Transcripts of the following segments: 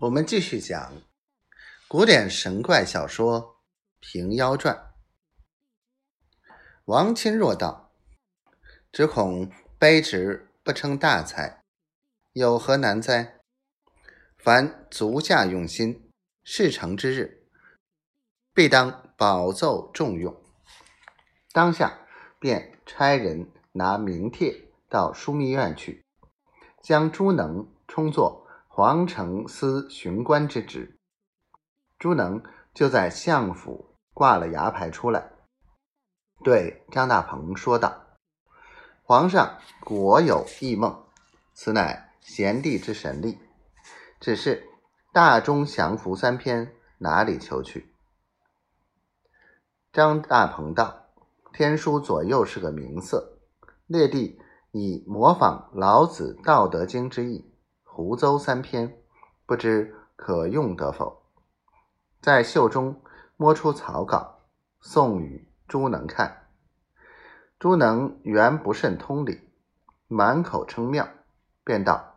我们继续讲古典神怪小说《平妖传》。王钦若道：“只恐卑职不成大才，有何难哉？凡足下用心，事成之日，必当保奏重用。”当下便差人拿名帖到枢密院去，将朱能充作。皇城司巡官之职，朱能就在相府挂了牙牌出来，对张大鹏说道：“皇上果有异梦，此乃贤弟之神力。只是大中降服三篇，哪里求去？”张大鹏道：“天书左右是个名色，列帝以模仿老子《道德经》之意。”胡诌三篇，不知可用得否？在袖中摸出草稿，送与朱能看。朱能原不甚通理，满口称妙，便道：“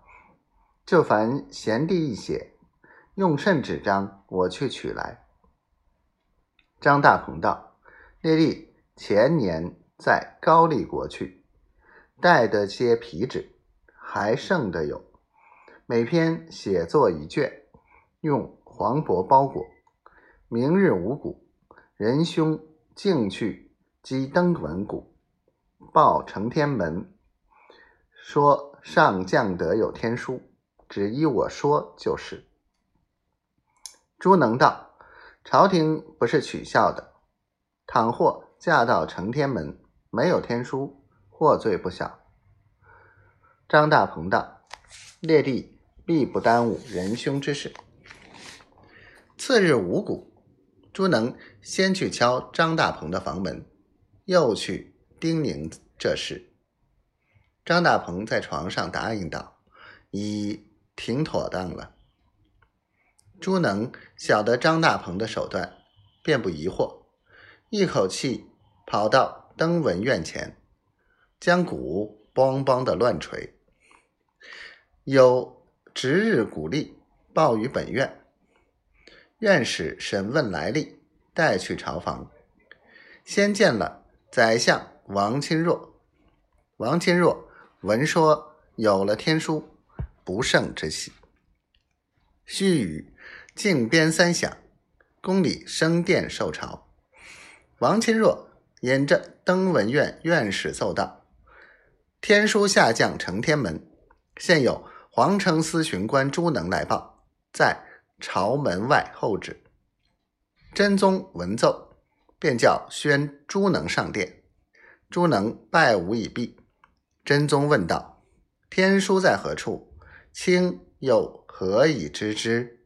就凡贤弟一写，用甚纸张？我去取来。”张大鹏道：“列弟前年在高丽国去，带的些皮纸，还剩的有。”每篇写作一卷，用黄帛包裹。明日五谷，仁兄径去击登文谷，报承天门，说上将得有天书，只依我说就是。朱能道：朝廷不是取笑的，倘或嫁到承天门，没有天书，获罪不小。张大鹏道：列弟。必不耽误仁兄之事。次日五谷，朱能先去敲张大鹏的房门，又去叮咛这事。张大鹏在床上答应道：“已挺妥当了。”朱能晓得张大鹏的手段，便不疑惑，一口气跑到登文院前，将鼓梆梆的乱捶，有。值日鼓励报于本院，院使审问来历，带去朝房。先见了宰相王钦若。王钦若闻说有了天书，不胜之喜。须臾，靖边三响，宫里升殿受朝。王钦若引着登文院院士奏道：“天书下降承天门，现有。”皇城司巡官朱能来报，在朝门外候旨。真宗闻奏，便叫宣朱能上殿。朱能拜吾以毕。真宗问道：“天书在何处？卿又何以知之？”